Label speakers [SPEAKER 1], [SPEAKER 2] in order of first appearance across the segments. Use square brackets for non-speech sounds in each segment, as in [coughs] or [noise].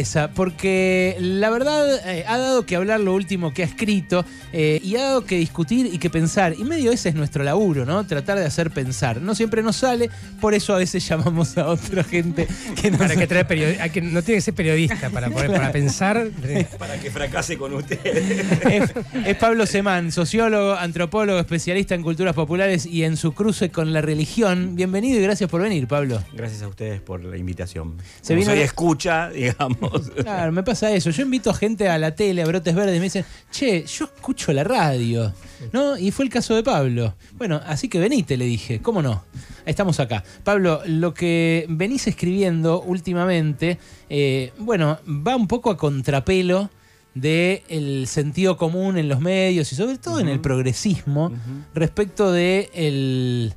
[SPEAKER 1] Esa, porque la verdad eh, ha dado que hablar lo último que ha escrito eh, y ha dado que discutir y que pensar. Y medio ese es nuestro laburo, ¿no? Tratar de hacer pensar. No siempre nos sale, por eso a veces [laughs] llamamos a otra gente que nos...
[SPEAKER 2] Para que trae hay que, no tiene que ser periodista para, poder, para pensar.
[SPEAKER 3] Para que fracase con usted.
[SPEAKER 1] es, es Pablo Semán, sociólogo, antropólogo, especialista en culturas populares y en su cruce con la religión. Bienvenido y gracias por venir, Pablo.
[SPEAKER 3] Gracias a ustedes por la invitación.
[SPEAKER 1] Se vino...
[SPEAKER 3] soy escucha, digamos. [laughs]
[SPEAKER 1] Claro, me pasa eso. Yo invito a gente a la tele, a Brotes Verdes, y me dicen, che, yo escucho la radio. ¿No? Y fue el caso de Pablo. Bueno, así que venite, le dije. ¿Cómo no? Estamos acá. Pablo, lo que venís escribiendo últimamente, eh, bueno, va un poco a contrapelo del sentido común en los medios y sobre todo en el progresismo respecto de el-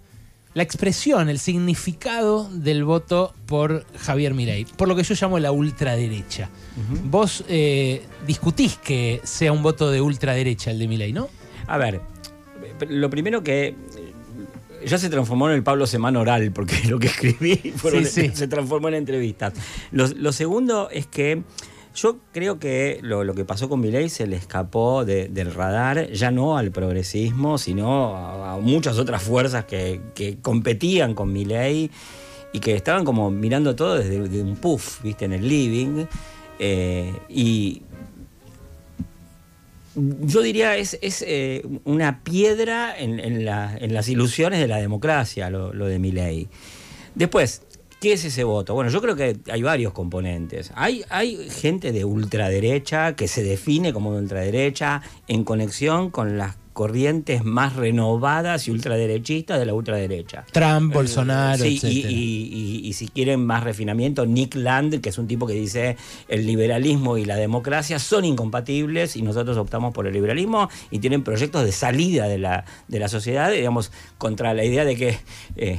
[SPEAKER 1] la expresión, el significado del voto por Javier Milei, por lo que yo llamo la ultraderecha. Vos eh, discutís que sea un voto de ultraderecha el de Milei, ¿no?
[SPEAKER 3] A ver, lo primero que eh, ya se transformó en el Pablo Semana oral, porque [laughs] lo que escribí fueron-
[SPEAKER 1] Sí, sí.
[SPEAKER 3] se transformó en entrevistas. Lo, lo segundo es que yo creo que lo, que pasó con Milei se le escapó de- del radar, ya no al progresismo, sino a, muchas otras fuerzas que, competían con Milei y que estaban como mirando todo desde de un puff, viste, en el living. eh, y yo diría es, es eh, una piedra en, en la- en las ilusiones de la democracia, lo, lo de Milei. Después, ¿qué es ese voto? Bueno, yo creo que hay varios componentes. Hay, hay gente de ultraderecha que se define como de ultraderecha en conexión con las corrientes más renovadas y ultraderechistas de la ultraderecha.
[SPEAKER 1] Trump, Bolsonaro,
[SPEAKER 3] Sí, y,
[SPEAKER 1] etcétera.
[SPEAKER 3] y- y- y si quieren más refinamiento, Nick Land, que es un tipo que dice el liberalismo y la democracia son incompatibles y nosotros optamos por el liberalismo y tienen proyectos de salida de la, de la sociedad, digamos, contra la idea de que eh,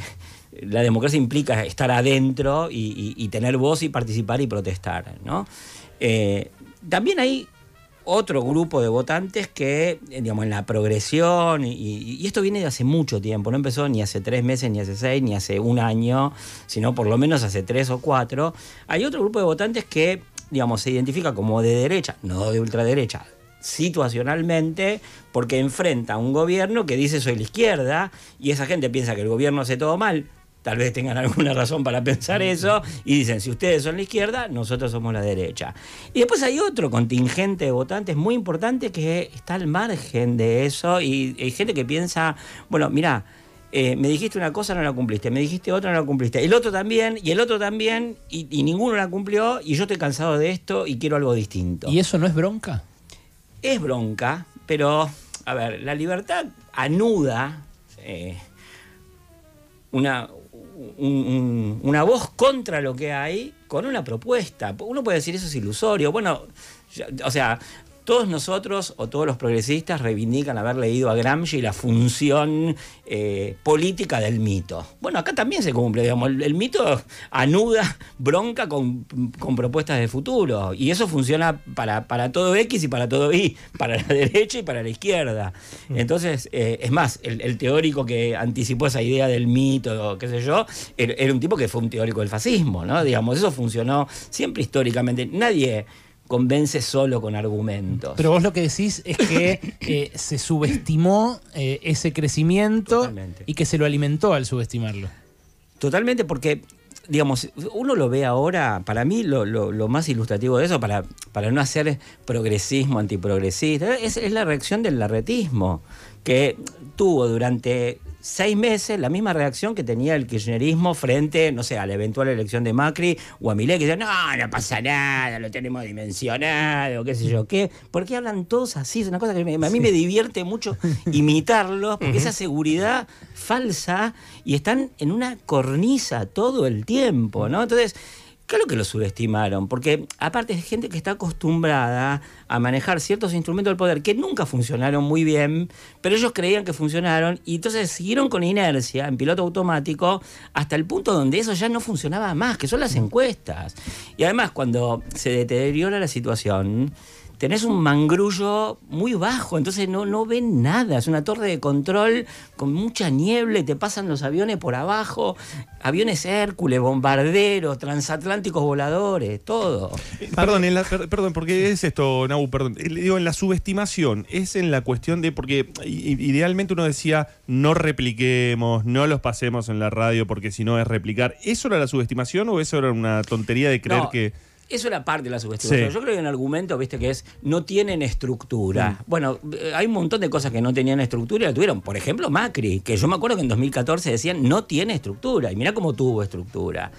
[SPEAKER 3] la democracia implica estar adentro y, tener voz y participar y protestar. ¿no? Eh, también hay otro grupo de votantes que, eh, digamos, en la progresión, y- y esto viene de hace mucho tiempo, no empezó ni hace tres meses, ni hace seis, ni hace un año, sino por lo menos hace tres o cuatro, hay otro grupo de votantes que, digamos, se identifica como de derecha, no de ultraderecha, situacionalmente, porque enfrenta a un gobierno que dice soy la izquierda, y esa gente piensa que el gobierno hace todo mal, tal vez tengan alguna razón para pensar eso, y dicen, si ustedes son la izquierda, nosotros somos la derecha. Y después hay otro contingente de votantes muy importante que está al margen de eso, y hay gente que piensa, bueno, mira, eh, me dijiste una cosa, no la cumpliste, me dijiste otra, no la cumpliste, el otro también, y el otro también, y, y ninguno la cumplió, y yo estoy cansado de esto y quiero algo distinto.
[SPEAKER 1] ¿Y eso no es bronca?
[SPEAKER 3] Es bronca, pero, a ver, la libertad anuda eh, una, un- un- una voz contra lo que hay con una propuesta. Uno puede decir eso es ilusorio. Bueno, o sea, todos nosotros o todos los progresistas reivindican haber leído a Gramsci la función eh, política del mito. Bueno, acá también se cumple, digamos, el, mito anuda bronca con, con propuestas de futuro y eso funciona para, para todo X y para todo Y, para la [laughs] derecha y para la izquierda. Entonces, eh, es más, el, teórico que anticipó esa idea del mito, qué sé yo, era, era un tipo que fue un teórico del fascismo, ¿no? Digamos, eso funcionó siempre históricamente. Nadie convence solo con argumentos.
[SPEAKER 1] Pero vos lo que decís es que eh, [coughs] se subestimó eh, ese crecimiento
[SPEAKER 3] Totalmente.
[SPEAKER 1] y que se lo alimentó al subestimarlo.
[SPEAKER 3] Totalmente, porque, digamos, uno lo ve ahora, para mí lo, lo- lo más ilustrativo de eso, para, para no hacer progresismo, antiprogresista, es, es la reacción del larretismo, que tuvo durante seis meses la misma reacción que tenía el kirchnerismo frente, no sé, a la eventual elección de Macri o a Milei, que decían, no, no pasa nada, lo tenemos dimensionado, qué sé yo, qué. ¿Por qué hablan todos así? Es una cosa que me- a mí me divierte mucho [laughs] imitarlos, porque esa seguridad falsa y están en una cornisa todo el tiempo, ¿no? Entonces, claro que lo subestimaron, porque aparte es gente que está acostumbrada a manejar ciertos instrumentos del poder que nunca funcionaron muy bien, pero ellos creían que funcionaron y entonces siguieron con inercia en piloto automático hasta el punto donde eso ya no funcionaba más, que son las encuestas. Y además cuando se deteriora la situación, tenés un mangrullo muy bajo, entonces no, no ven nada. Es una torre de control con mucha niebla y te pasan los aviones por abajo. Aviones Hércules, bombarderos, transatlánticos voladores, todo.
[SPEAKER 4] Eh, Perdón, en la- per- perdón, porque es esto, Nau, perdón. Eh, Digo, en la subestimación, es en la cuestión de, porque idealmente uno decía, no repliquemos, no los pasemos en la radio, porque si no es replicar. ¿Eso era la subestimación o eso era una tontería de creer
[SPEAKER 3] No,
[SPEAKER 4] que...
[SPEAKER 3] Eso era parte de la subestimación.
[SPEAKER 4] Sí.
[SPEAKER 3] Yo creo que hay un argumento, viste, que es no tienen estructura. Bueno, eh, hay un montón de cosas que no tenían estructura y la tuvieron. Por ejemplo, Macri, que yo me acuerdo que en 2014 decían no tiene estructura. Y mirá cómo tuvo estructura.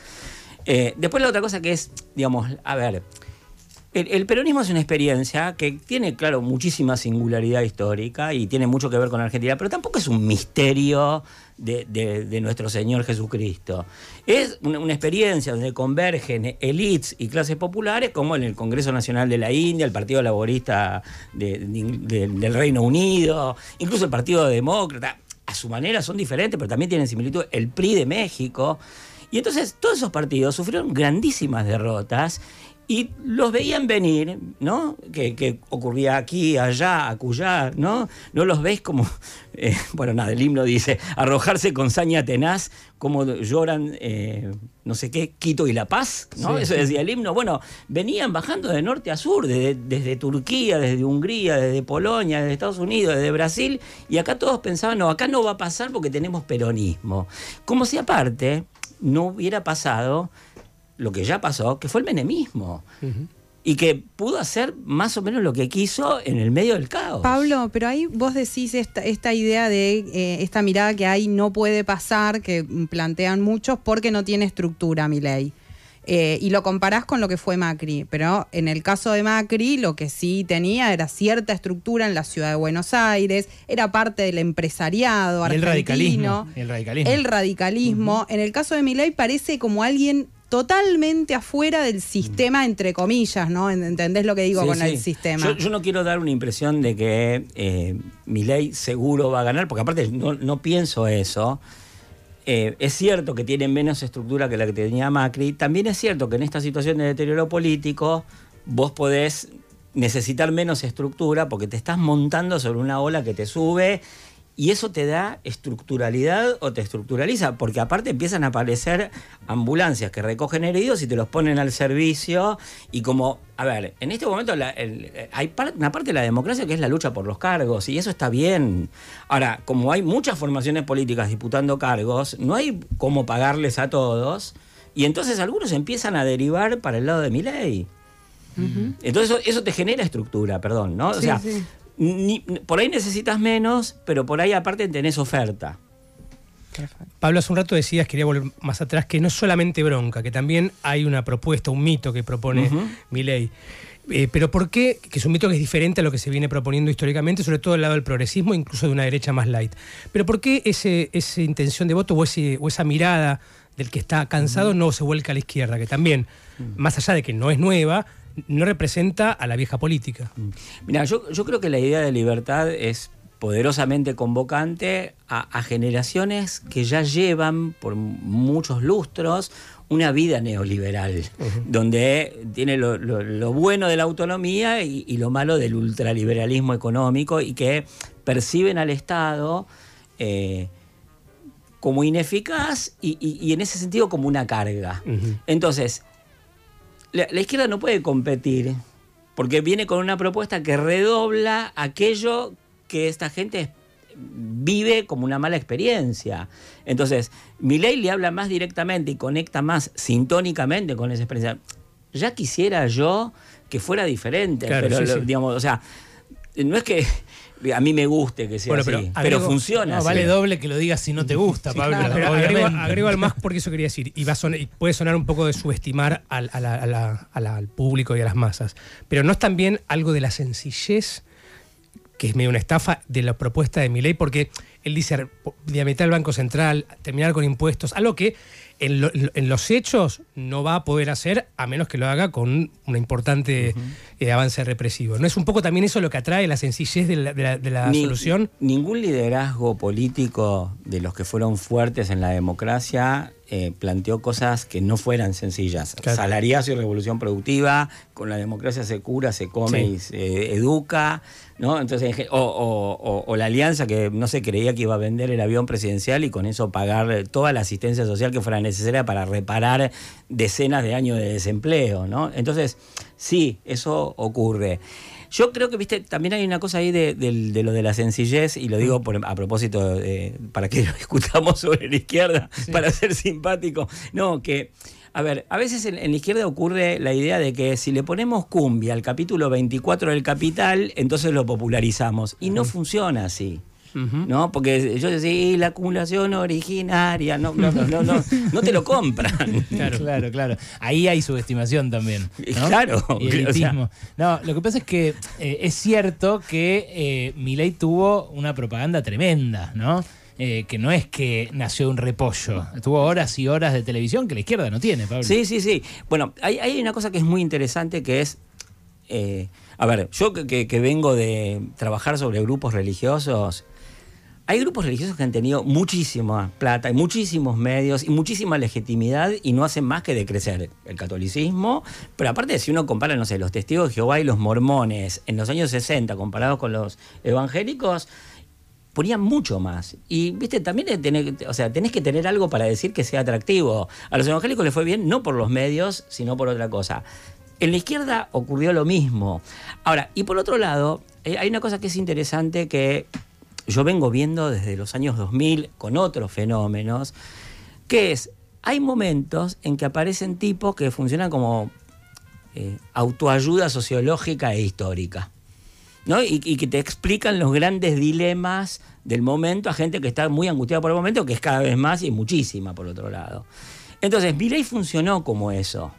[SPEAKER 3] Eh, después la otra cosa que es, digamos, a ver, el, el peronismo es una experiencia que tiene, claro, muchísima singularidad histórica y tiene mucho que ver con Argentina, pero tampoco es un misterio de, nuestro Señor Jesucristo. Es una, experiencia donde convergen elites y clases populares, como en el Congreso Nacional de la India, el Partido Laborista de- de- del Reino Unido, incluso el Partido Demócrata. A su manera son diferentes, pero también tienen similitud. El PRI de México. Y entonces todos esos partidos sufrieron grandísimas derrotas y los veían venir, ¿no? Que, que ocurría aquí, allá, acullá, ¿no? No los veis como, [laughs] eh, bueno, nada, el himno dice, arrojarse con saña tenaz, como lloran, eh, no sé qué, Quito y La Paz, ¿no?
[SPEAKER 2] Sí.
[SPEAKER 3] Eso decía el himno. Bueno, venían bajando de norte a sur, desde, desde Turquía, desde Hungría, desde Polonia, desde Estados Unidos, desde Brasil, y acá todos pensaban, no, acá no va a pasar porque tenemos peronismo. Como si aparte no hubiera pasado lo que ya pasó, que fue el menemismo. Y que pudo hacer más o menos lo que quiso en el medio del caos.
[SPEAKER 5] Pablo, pero ahí vos decís esta, esta idea de eh, esta mirada que ahí no puede pasar, que plantean muchos, porque no tiene estructura mi ley. Eh, y lo comparás con lo que fue Macri, pero en el caso de Macri lo que sí tenía era cierta estructura en la ciudad de Buenos Aires, era parte del empresariado
[SPEAKER 1] Y el
[SPEAKER 5] argentino.
[SPEAKER 1] radicalismo, el radicalismo.
[SPEAKER 5] El radicalismo. En el caso de Milei parece como alguien totalmente afuera del sistema, entre comillas, ¿no? ¿Entendés lo que digo
[SPEAKER 3] Sí,
[SPEAKER 5] con
[SPEAKER 3] sí.
[SPEAKER 5] el sistema?
[SPEAKER 3] Yo, yo no quiero dar una impresión de que eh, Milei seguro va a ganar, porque aparte no, no pienso eso. Eh, es cierto que tiene menos estructura que la que tenía Macri. También es cierto que en esta situación de deterioro político vos podés necesitar menos estructura porque te estás montando sobre una ola que te sube y eso te da estructuralidad o te estructuraliza, porque aparte empiezan a aparecer ambulancias que recogen heridos y te los ponen al servicio y como, a ver, en este momento la- el- eh, hay par- una parte de la democracia que es la lucha por los cargos y eso está bien. Ahora, como hay muchas formaciones políticas disputando cargos, no hay cómo pagarles a todos y entonces algunos empiezan a derivar para el lado de mi ley. Entonces eso, eso te genera estructura, perdón, ¿no? o sea,
[SPEAKER 5] sí.
[SPEAKER 3] Ni- por ahí necesitas menos, pero por ahí aparte tenés oferta.
[SPEAKER 2] Pablo, hace un rato decías, quería volver más atrás, que no es solamente bronca, que también hay una propuesta, un mito que propone
[SPEAKER 3] Ujú.
[SPEAKER 2] Milei. Eh, pero ¿por qué? Que es un mito que es diferente a lo que se viene proponiendo históricamente, sobre todo del lado del progresismo, incluso de una derecha más light. Pero ¿por qué ese, esa intención de voto o, ese, o esa mirada del que está cansado no se vuelca a la izquierda? Que también, más allá de que no es nueva, no representa a la vieja política.
[SPEAKER 3] Mira, yo, yo creo que la idea de libertad es poderosamente convocante a, a generaciones que ya llevan por muchos lustros una vida neoliberal, donde tiene lo, lo- lo bueno de la autonomía y, y lo malo del ultraliberalismo económico y que perciben al Estado eh, como ineficaz y, y- y en ese sentido como una carga. Entonces, la, la izquierda no puede competir porque viene con una propuesta que redobla aquello que esta gente vive como una mala experiencia. Entonces, Milei le habla más directamente y conecta más sintónicamente con esa experiencia. Ya quisiera yo que fuera diferente,
[SPEAKER 2] Claro,
[SPEAKER 3] pero
[SPEAKER 2] sí,
[SPEAKER 3] lo-
[SPEAKER 2] sí.
[SPEAKER 3] digamos, o sea, no es que a mí me guste que sea
[SPEAKER 2] Bueno,
[SPEAKER 3] así,
[SPEAKER 2] pero
[SPEAKER 3] pero,
[SPEAKER 2] agrego-
[SPEAKER 3] funciona.
[SPEAKER 1] No,
[SPEAKER 3] así.
[SPEAKER 1] vale doble que lo digas si no te gusta, Pablo.
[SPEAKER 5] claro.
[SPEAKER 2] Pero agrego,
[SPEAKER 1] obviamente.
[SPEAKER 2] agrego al más porque eso quería decir, y, va a sonar- y puede sonar un poco de subestimar al, a la- a la- a la- al público y a las masas, pero no es también algo de la sencillez, que es medio una estafa de la propuesta de Milei, porque él dice diametral Banco Central, terminar con impuestos, algo que en, lo- en los hechos no va a poder hacer a menos que lo haga con un importante eh, avance represivo. ¿No es un poco también eso lo que atrae la sencillez de la, de la- de la
[SPEAKER 3] Ni-
[SPEAKER 2] solución?
[SPEAKER 3] Ningún liderazgo político de los que fueron fuertes en la democracia eh, planteó cosas que no fueran sencillas.
[SPEAKER 2] Claro.
[SPEAKER 3] Salariazo y revolución productiva, con la democracia se cura, se come
[SPEAKER 2] Sí.
[SPEAKER 3] y se educa, ¿no? Entonces, o, o- o- o la alianza que no se creía que iba a vender el avión presidencial y con eso pagar toda la asistencia social que fuera necesaria para reparar decenas de años de desempleo, ¿no? Entonces, sí, eso ocurre. Yo creo que, viste, también hay una cosa ahí de, del- de lo de la sencillez, y lo digo por- a propósito, de- para que [laughs] lo discutamos sobre la izquierda, para ser simpático. No, que, a ver, a veces en, en la izquierda ocurre la idea de que si le ponemos cumbia al capítulo 24 del Capital, entonces lo popularizamos. Y no funciona así. ¿No? Porque yo decía, "Y la acumulación originaria, no, no, no, no, no, no te lo compran. [laughs]
[SPEAKER 2] Claro.
[SPEAKER 1] Claro, claro. Ahí hay subestimación también. [laughs] ¿no?
[SPEAKER 3] Claro,
[SPEAKER 1] Y
[SPEAKER 3] o sea-.
[SPEAKER 1] No, lo que pasa es que eh, es cierto que eh, Milei tuvo una propaganda tremenda, ¿no? Eh, que no es que nació un repollo. Tuvo horas y horas de televisión que la izquierda no tiene, Pablo.
[SPEAKER 3] Sí, sí, sí. Bueno, hay, hay una cosa que es muy interesante que es. eh, a ver, yo que, que- que vengo de trabajar sobre grupos religiosos. Hay grupos religiosos que han tenido muchísima plata y muchísimos medios y muchísima legitimidad y no hacen más que decrecer el catolicismo. Pero aparte, si uno compara, no sé, los testigos de Jehová y los mormones en los años 60 comparados con los evangélicos, ponían mucho más. Y, viste, también tener- o sea, tenés que tener algo para decir que sea atractivo. A los evangélicos les fue bien no por los medios, sino por otra cosa. En la izquierda ocurrió lo mismo. Ahora, y por otro lado, eh, hay una cosa que es interesante que yo vengo viendo desde los años 2000 con otros fenómenos, que es, hay momentos en que aparecen tipos que funcionan como eh, autoayuda sociológica e histórica. ¿no? Y, y que te explican los grandes dilemas del momento a gente que está muy angustiada por el momento, que es cada vez más y muchísima por otro lado. Entonces, Milei funcionó como eso.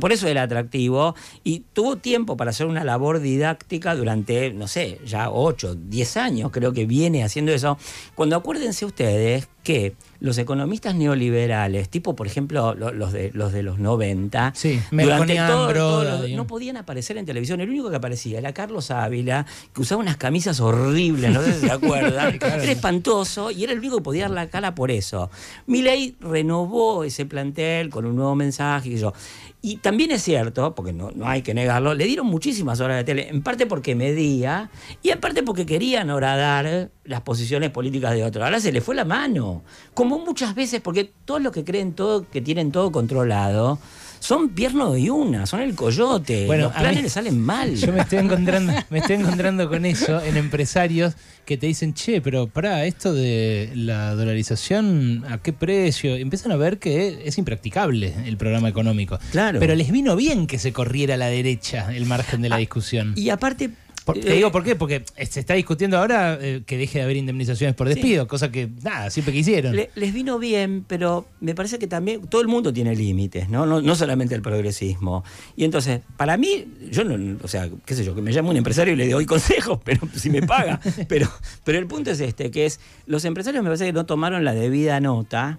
[SPEAKER 3] Por eso era atractivo y tuvo tiempo para hacer una labor didáctica durante, no sé, ya 8, 10 años creo que viene haciendo eso. Cuando acuérdense ustedes que los economistas neoliberales, tipo por ejemplo lo- los de los, de los 90,
[SPEAKER 1] Sí,
[SPEAKER 3] durante todo- todo no podían aparecer en televisión. El único que aparecía era Carlos Ávila, que usaba unas camisas horribles, no sé si se acuerdan. [laughs] Era espantoso y era el único que podía dar la cara por eso. Milei renovó ese plantel con un nuevo mensaje y yo. Y también es cierto, porque no, no hay que negarlo, le dieron muchísimas horas de tele, en parte porque medía y en parte porque querían horadar las posiciones políticas de otros. Ahora se le fue la mano. Como muchas veces, porque todos los que creen todo, que tienen todo controlado, son pierno de una, son el coyote.
[SPEAKER 1] Bueno,
[SPEAKER 3] los planes
[SPEAKER 1] mí-
[SPEAKER 3] le salen mal.
[SPEAKER 1] Yo me estoy encontrando, [laughs] me estoy encontrando con eso en empresarios que te dicen, che, pero pará, esto de la dolarización, ¿a qué precio? Empiezan a ver que es impracticable el programa económico.
[SPEAKER 3] Claro.
[SPEAKER 1] Pero les vino bien que se corriera a la derecha el margen de la discusión.
[SPEAKER 3] Y aparte.
[SPEAKER 1] Por- te
[SPEAKER 3] eh,
[SPEAKER 1] digo por qué, porque se está discutiendo ahora eh, que deje de haber indemnizaciones por despido, cosa que nada, siempre quisieron.
[SPEAKER 3] Le- les vino bien, pero me parece que también todo el mundo tiene límites, ¿no? ¿no? No solamente el progresismo. Y entonces, para mí, yo no, o sea, qué sé yo, que me llame un empresario y le doy [laughs] consejos, pero si me paga. [laughs] pero, pero el punto es este, que es, los empresarios me parece que no tomaron la debida nota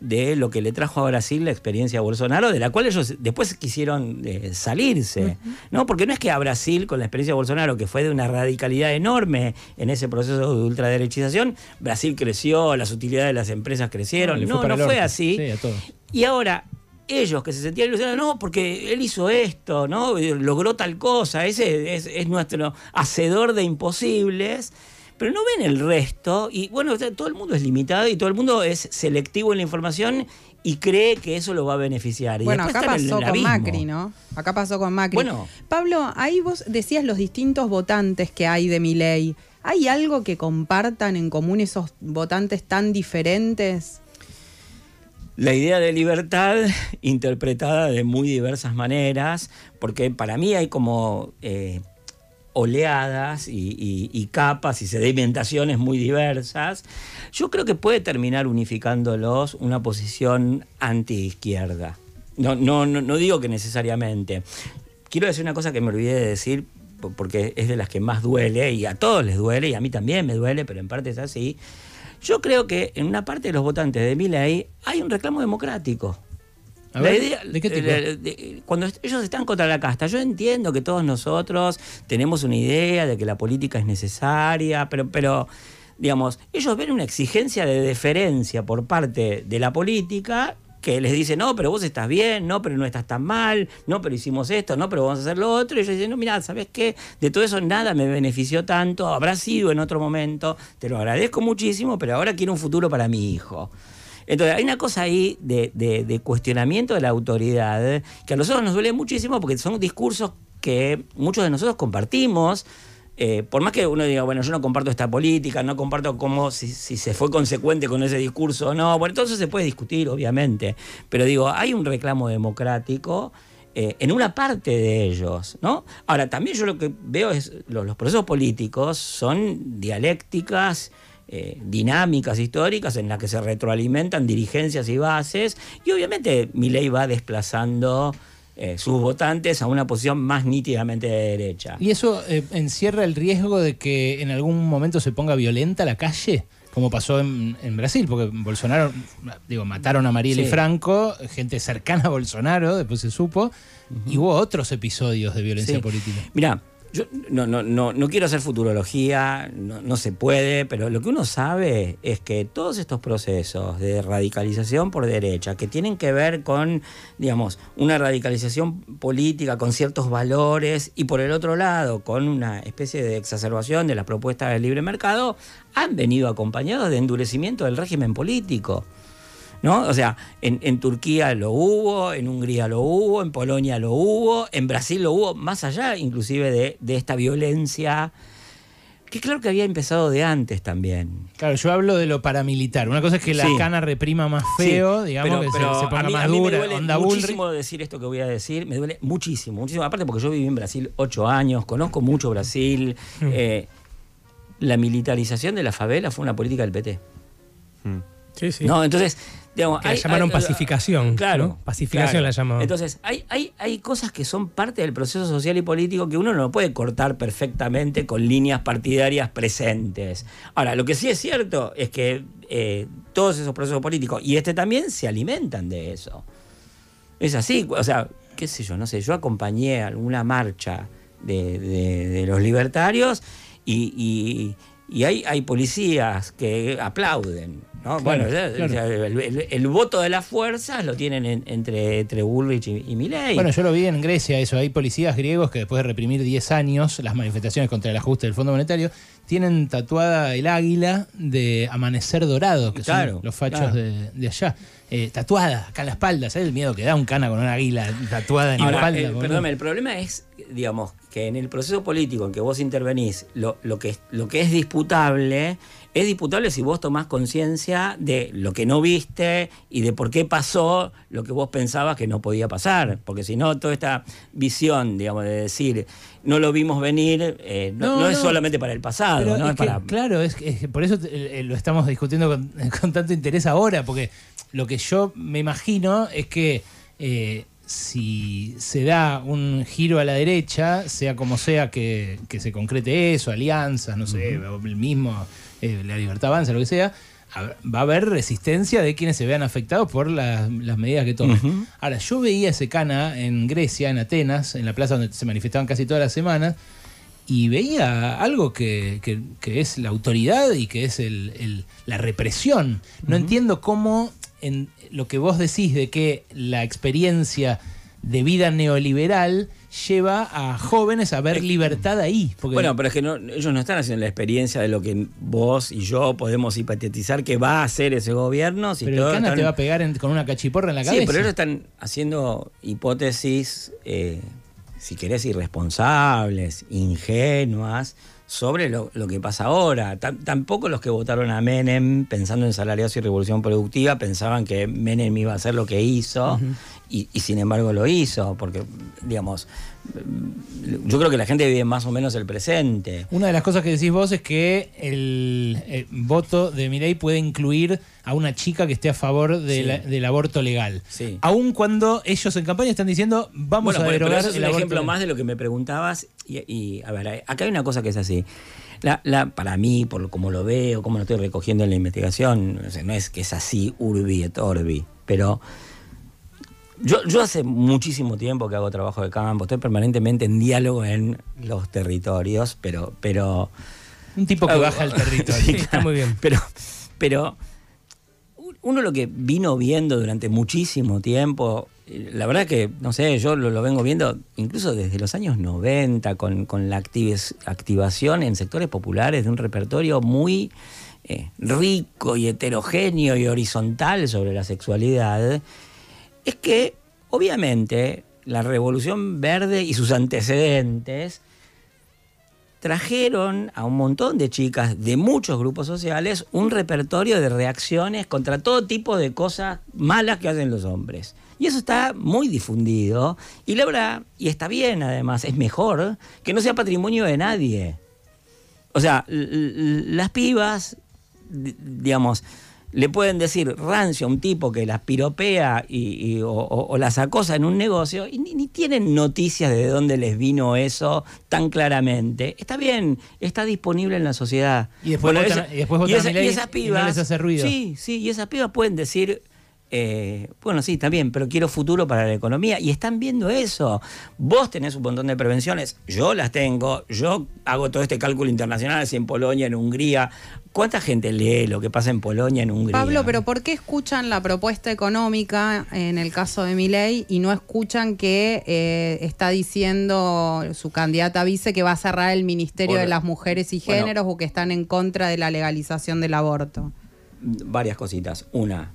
[SPEAKER 3] de lo que le trajo a Brasil la experiencia a Bolsonaro, de la cual ellos después quisieron eh, salirse, ¿no? Porque no es que a Brasil, con la experiencia de Bolsonaro, que fue de una radicalidad enorme en ese proceso de ultraderechización, Brasil creció, las utilidades de las empresas crecieron,
[SPEAKER 1] fue
[SPEAKER 3] no, no fue así.
[SPEAKER 1] Sí, a todo.
[SPEAKER 3] Y ahora, ellos que se sentían ilusionados, no, porque él hizo esto, ¿no? Logró tal cosa, ese es, es nuestro hacedor de imposibles. Pero no ven el resto, y bueno, todo el mundo es limitado y todo el mundo es selectivo en la información y cree que eso lo va a beneficiar. Y
[SPEAKER 5] Bueno, acá pasó con
[SPEAKER 3] abismo.
[SPEAKER 5] Macri, ¿no? Acá pasó con Macri.
[SPEAKER 3] Bueno.
[SPEAKER 5] Pablo, ahí vos decías los distintos votantes que hay de mi ley. ¿Hay algo que compartan en común esos votantes tan diferentes?
[SPEAKER 3] La idea de libertad interpretada de muy diversas maneras, porque para mí hay como eh, oleadas y, capas y sedimentaciones muy diversas. Yo creo que puede terminar unificándolos una posición anti-izquierda. No, no, no, no digo que necesariamente. Quiero decir una cosa que me olvidé de decir, po- porque es de las que más duele, y a todos les duele, y a mí también me duele, pero en parte es así. Yo creo que en una parte de los votantes de Milei hay un reclamo democrático.
[SPEAKER 1] A ver,
[SPEAKER 3] idea-
[SPEAKER 1] ¿de qué tipo?
[SPEAKER 3] de- cuando ellos están contra la casta, yo entiendo que todos nosotros tenemos una idea de que la política es necesaria, pero, pero digamos, ellos ven una exigencia de deferencia por parte de la política que les dice, no, pero vos estás bien, no, pero no estás tan mal, no, pero hicimos esto, no, pero vamos a hacer lo otro. Y ellos dicen, no, mira, ¿sabes qué? De todo eso nada me benefició tanto, habrá sido en otro momento, te lo agradezco muchísimo, pero ahora quiero un futuro para mi hijo. Entonces, hay una cosa ahí de, cuestionamiento de la autoridad que a nosotros nos duele muchísimo porque son discursos que muchos de nosotros compartimos. eh, por más que uno diga, bueno, yo no comparto esta política, no comparto cómo, si, se fue consecuente con ese discurso o no, bueno, entonces se puede discutir, obviamente. Pero digo, hay un reclamo democrático eh, en una parte de ellos, ¿no? Ahora, también yo lo que veo es, lo- los procesos políticos son dialécticas, eh, dinámicas históricas en las que se retroalimentan dirigencias y bases, y obviamente mi ley va desplazando eh, sus votantes a una posición más nítidamente de derecha.
[SPEAKER 1] ¿Y eso eh, encierra el riesgo de que en algún momento se ponga violenta la calle? Como pasó en, en Brasil, porque Bolsonaro, digo, mataron a Marielle
[SPEAKER 3] Sí.
[SPEAKER 1] Franco, gente cercana a Bolsonaro, después se supo, y hubo otros episodios de violencia
[SPEAKER 3] Sí.
[SPEAKER 1] política.
[SPEAKER 3] Mira, yo no, no, no, no quiero hacer futurología, no, no se puede, pero lo que uno sabe es que todos estos procesos de radicalización por derecha, que tienen que ver con, digamos, una radicalización política con ciertos valores y por el otro lado con una especie de exacerbación de las propuestas del libre mercado, han venido acompañados de endurecimiento del régimen político. ¿No? O sea, en, en Turquía lo hubo, en Hungría lo hubo, en Polonia lo hubo, en Brasil lo hubo, más allá inclusive de, de esta violencia, que claro que había empezado de antes también.
[SPEAKER 1] Claro, yo hablo de lo paramilitar. Una cosa es que la
[SPEAKER 3] Sí.
[SPEAKER 1] cana reprima más feo,
[SPEAKER 3] Sí,
[SPEAKER 1] digamos,
[SPEAKER 3] pero-
[SPEAKER 1] que se-
[SPEAKER 3] pero
[SPEAKER 1] se, ponga
[SPEAKER 3] mí-
[SPEAKER 1] más
[SPEAKER 3] a mí me
[SPEAKER 1] dura,
[SPEAKER 3] duele
[SPEAKER 1] onda Bullrich.
[SPEAKER 3] muchísimo decir esto que voy a decir, me duele muchísimo, muchísimo. Aparte porque yo viví en Brasil ocho años, conozco mucho Brasil.
[SPEAKER 1] Hmm.
[SPEAKER 3] eh, la militarización de la favela fue una política del PT.
[SPEAKER 4] Mm.
[SPEAKER 2] Sí, sí.
[SPEAKER 3] ¿no? Entonces, digamos,
[SPEAKER 2] Que la llamaron pacificación,
[SPEAKER 3] Claro.
[SPEAKER 2] ¿no? Pacificación
[SPEAKER 3] claro.
[SPEAKER 2] la llamaban.
[SPEAKER 3] Entonces, hay, hay, hay cosas que son parte del proceso social y político que uno no puede cortar perfectamente con líneas partidarias presentes. Ahora, lo que sí es cierto es que eh, todos esos procesos políticos, y este también, se alimentan de eso. Es así, o sea, qué sé yo, no sé, yo acompañé alguna marcha de, de- de los libertarios y, y- y hay, hay policías que aplauden. ¿No? bueno, el voto de las fuerzas lo tienen en- entre, entre Bullrich y, y Milei.
[SPEAKER 1] Bueno, yo lo vi en Grecia, eso. Hay policías griegos que después de reprimir 10 años las manifestaciones contra el ajuste del Fondo Monetario, tienen tatuada el águila de Amanecer Dorado, que
[SPEAKER 3] Claro,
[SPEAKER 1] son los fachos
[SPEAKER 3] claro.
[SPEAKER 1] de, de allá. Eh, tatuada, acá en la espalda. ¿Sabes el miedo que da un cana con una águila tatuada en la espalda?
[SPEAKER 3] eh,
[SPEAKER 1] boludo?
[SPEAKER 3] perdóname, el problema es, digamos, que en el proceso político en que vos intervenís, lo, lo que, lo que es disputable, es disputable si vos tomás conciencia de lo que no viste y de por qué pasó lo que vos pensabas que no podía pasar. Porque si no, toda esta visión, digamos, de decir, no lo vimos venir, eh, no,
[SPEAKER 1] No,
[SPEAKER 3] no es solamente para el pasado, ¿no?
[SPEAKER 1] es que,
[SPEAKER 3] para...
[SPEAKER 1] Claro, es, que- es que por eso eh, eh, lo estamos discutiendo con, [laughs] con tanto interés ahora, porque lo que yo me imagino es que eh, si se da un giro a la derecha, sea como sea que, que se concrete eso, alianzas, no sé, el mismo, eh, la libertad avanza, lo que sea, va a haber resistencia de quienes se vean afectados por las, las medidas que tomen. Ahora, yo veía ese cana en Grecia, en Atenas, en la plaza donde se manifestaban casi todas las semanas, y veía algo que, que- que es la autoridad y que es el- el- la represión. No entiendo cómo en lo que vos decís de que la experiencia de vida neoliberal lleva a jóvenes a ver libertad ahí. Porque
[SPEAKER 3] Bueno, pero es que no- ellos no están haciendo la experiencia de lo que vos y yo podemos hipotetizar que va a hacer ese gobierno. Si
[SPEAKER 1] pero el cana
[SPEAKER 3] están-
[SPEAKER 1] te va a pegar en- con una cachiporra en la cabeza.
[SPEAKER 3] Sí, pero ellos están haciendo hipótesis, eh, si querés, irresponsables, ingenuas, sobre lo, lo que pasa ahora. Tam- tampoco los que votaron a Menem pensando en salarios y revolución productiva pensaban que Menem iba a hacer lo que hizo y, y sin embargo lo hizo, porque, digamos, yo creo que la gente vive más o menos el presente.
[SPEAKER 1] Una de las cosas que decís vos es que el, voto de Milei puede incluir a una chica que esté a favor de
[SPEAKER 3] Sí.
[SPEAKER 1] la- del aborto legal.
[SPEAKER 3] Sí.
[SPEAKER 1] Aun cuando ellos en campaña están diciendo vamos
[SPEAKER 3] bueno,
[SPEAKER 1] a
[SPEAKER 3] pero- pero
[SPEAKER 1] derogar
[SPEAKER 3] eso es
[SPEAKER 1] el
[SPEAKER 3] un ejemplo
[SPEAKER 1] legal.
[SPEAKER 3] más de lo que me preguntabas. Y, y, a ver, acá hay una cosa que es así. La, la- para mí, por como lo veo, como lo estoy recogiendo en la investigación, no es que es así urbi et orbi, pero yo, yo hace muchísimo tiempo que hago trabajo de campo, estoy permanentemente en diálogo en los territorios, pero... pero
[SPEAKER 1] Un tipo que baja el territorio. [laughs]
[SPEAKER 3] Sí,
[SPEAKER 2] está muy bien.
[SPEAKER 3] Pero, pero uno lo que vino viendo durante muchísimo tiempo, la verdad que, no sé, yo lo, lo vengo viendo incluso desde los años 90, con, con la actives- activación en sectores populares de un repertorio muy eh, rico y heterogéneo y horizontal sobre la sexualidad, es que, obviamente, la Revolución Verde y sus antecedentes trajeron a un montón de chicas de muchos grupos sociales un repertorio de reacciones contra todo tipo de cosas malas que hacen los hombres. Y eso está muy difundido y la verdad, y está bien además, es mejor que no sea patrimonio de nadie. O sea, las pibas, di- digamos, le pueden decir rancio a un tipo que las piropea y, y- o, o- o las acosa en un negocio y ni, ni tienen noticias de dónde les vino eso tan claramente. Está bien, está disponible en la sociedad.
[SPEAKER 1] Y después votan-
[SPEAKER 3] esa-
[SPEAKER 1] y después votan
[SPEAKER 3] esa- y esas
[SPEAKER 1] y no
[SPEAKER 3] pibas.
[SPEAKER 1] les hace ruido.
[SPEAKER 3] Sí, sí, y esas pibas pueden decir. Eh, bueno, sí, bien, pero quiero futuro para la economía. Y están viendo eso. Vos tenés un montón de prevenciones, yo las tengo, yo hago todo este cálculo internacional, si en Polonia, en Hungría. ¿Cuánta gente lee lo que pasa en Polonia, en Hungría?
[SPEAKER 5] Pablo, pero ¿por qué escuchan la propuesta económica en el caso de Milei y no escuchan que eh, está diciendo su candidata vice que va a cerrar el Ministerio
[SPEAKER 3] Por-
[SPEAKER 5] de las Mujeres y
[SPEAKER 3] Bueno.
[SPEAKER 5] Géneros o que están en contra de la legalización del aborto?
[SPEAKER 3] varias cositas. Una,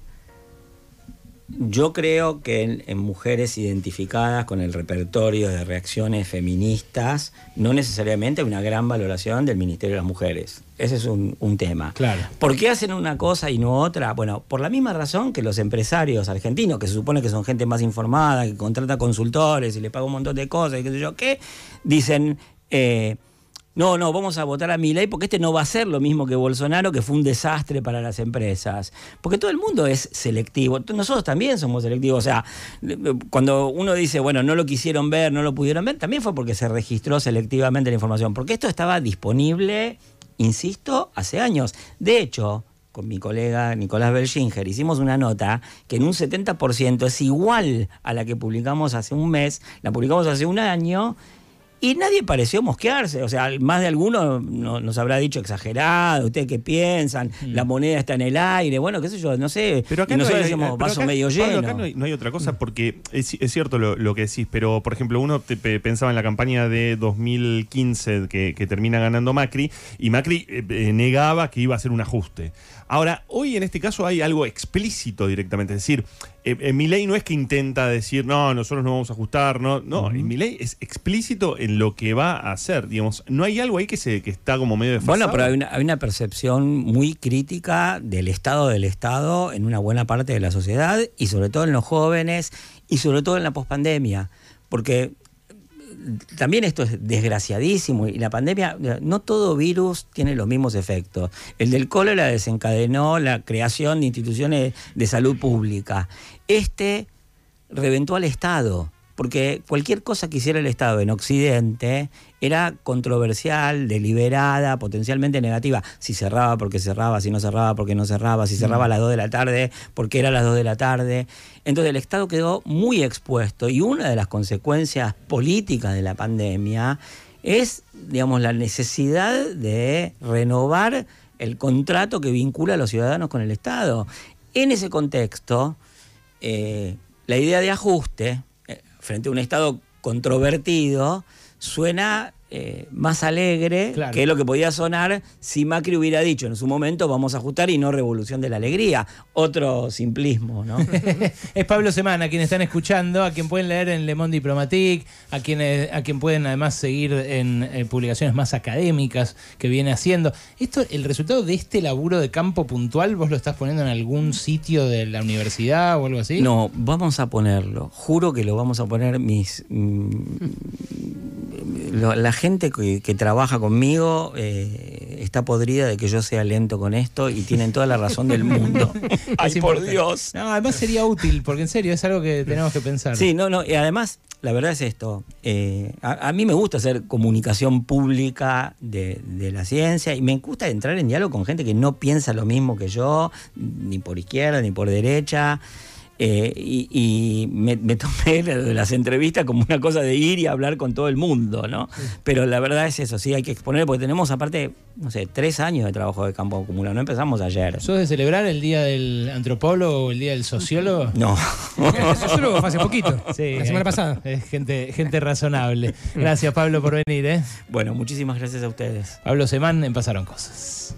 [SPEAKER 3] yo creo que en, en mujeres identificadas con el repertorio de reacciones feministas, no necesariamente hay una gran valoración del Ministerio de las Mujeres. Ese es un, un tema.
[SPEAKER 1] Claro.
[SPEAKER 3] ¿Por qué hacen una cosa y no otra? Bueno, por la misma razón que los empresarios argentinos, que se supone que son gente más informada, que contrata consultores y le paga un montón de cosas y qué sé yo qué, dicen, eh, no, no, vamos a votar a Milei porque este no va a ser lo mismo que Bolsonaro, que fue un desastre para las empresas. Porque todo el mundo es selectivo. Nosotros también somos selectivos. O sea, cuando uno dice, bueno, no lo quisieron ver, no lo pudieron ver, también fue porque se registró selectivamente la información. Porque esto estaba disponible, insisto, hace años. De hecho, con mi colega Nicolás Belchinger, hicimos una nota que en un 70% es igual a la que publicamos hace un mes, la publicamos hace un año, y nadie pareció mosquearse. O sea, más de alguno no- nos habrá dicho exagerado, ¿ustedes qué piensan? La moneda está en el aire, bueno, qué sé yo, no sé.
[SPEAKER 4] Pero acá
[SPEAKER 3] y
[SPEAKER 4] no hay,
[SPEAKER 3] decimos
[SPEAKER 4] pero
[SPEAKER 3] vaso
[SPEAKER 4] acá-
[SPEAKER 3] medio
[SPEAKER 4] Pablo,
[SPEAKER 3] lleno.
[SPEAKER 4] acá no hay, no hay otra cosa porque es, es cierto lo, lo que decís, pero por ejemplo uno te- pe- pensaba en la campaña de 2015 que, que termina ganando Macri y Macri eh, eh, negaba que iba a hacer un ajuste. Ahora, hoy en este caso hay algo explícito directamente, es decir, eh, eh, Milei no es que intenta decir, no, nosotros no vamos a ajustar, no, no, Milei es explícito en lo que va a hacer, digamos, no hay algo ahí que, se, que está como medio desfasado.
[SPEAKER 3] Bueno, pero hay una, hay una percepción muy crítica del estado del Estado en una buena parte de la sociedad y sobre todo en los jóvenes y sobre todo en la pospandemia. Porque también esto es desgraciadísimo y la pandemia, no todo virus tiene los mismos efectos. El del cólera desencadenó la creación de instituciones de salud pública. Este reventó al Estado, porque cualquier cosa que hiciera el Estado en Occidente era controversial, deliberada, potencialmente negativa. Si cerraba porque cerraba, si no cerraba porque no cerraba, si cerraba a las 2 de la tarde porque era a las 2 de la tarde. Entonces el Estado quedó muy expuesto y una de las consecuencias políticas de la pandemia es, digamos, la necesidad de renovar el contrato que vincula a los ciudadanos con el Estado. En ese contexto, eh, la idea de ajuste eh, frente a un Estado controvertido suena eh, más alegre
[SPEAKER 1] Claro.
[SPEAKER 3] que lo que podía sonar si Macri hubiera dicho en su momento vamos a ajustar y no revolución de la alegría. Otro simplismo, ¿no? [laughs]
[SPEAKER 1] es Pablo Semana, a quien están escuchando, a quien pueden leer en Le Monde Diplomatique, a quien, a quien pueden además seguir en, eh, publicaciones más académicas que viene haciendo. Esto, el resultado de este laburo de campo puntual, ¿vos lo estás poniendo en algún sitio de la universidad o algo así?
[SPEAKER 3] No, vamos a ponerlo. Juro que lo vamos a poner mis. mm, lo- la gente que, que trabaja conmigo eh, está podrida de que yo sea lento con esto y tienen toda la razón del mundo. [laughs] Ay, por
[SPEAKER 1] importante.
[SPEAKER 3] Dios.
[SPEAKER 1] No, además sería útil, porque en serio es algo que tenemos que pensar.
[SPEAKER 3] Sí, no, no, y además, la verdad es esto. eh, a, a mí me gusta hacer comunicación pública de, de la ciencia y me gusta entrar en diálogo con gente que no piensa lo mismo que yo, ni por izquierda ni por derecha. Eh, y, y me, me tomé [laughs] la- las entrevistas como una cosa de ir y hablar con todo el mundo, ¿no? Pero la verdad es eso, sí, hay que exponer, porque tenemos aparte, no sé, tres años de trabajo de campo acumulado, no empezamos ayer.
[SPEAKER 1] ¿Sos de celebrar el día del antropólogo o el día del sociólogo? [laughs]
[SPEAKER 3] No.
[SPEAKER 2] Eso lo fue hace poquito. [laughs]
[SPEAKER 1] Sí,
[SPEAKER 2] la semana
[SPEAKER 1] eh,
[SPEAKER 2] pasada.
[SPEAKER 1] Es gente, gente razonable. Gracias, Pablo, por venir. ¿eh?
[SPEAKER 3] Bueno, muchísimas gracias a ustedes.
[SPEAKER 1] Pablo Semán en Pasaron Cosas.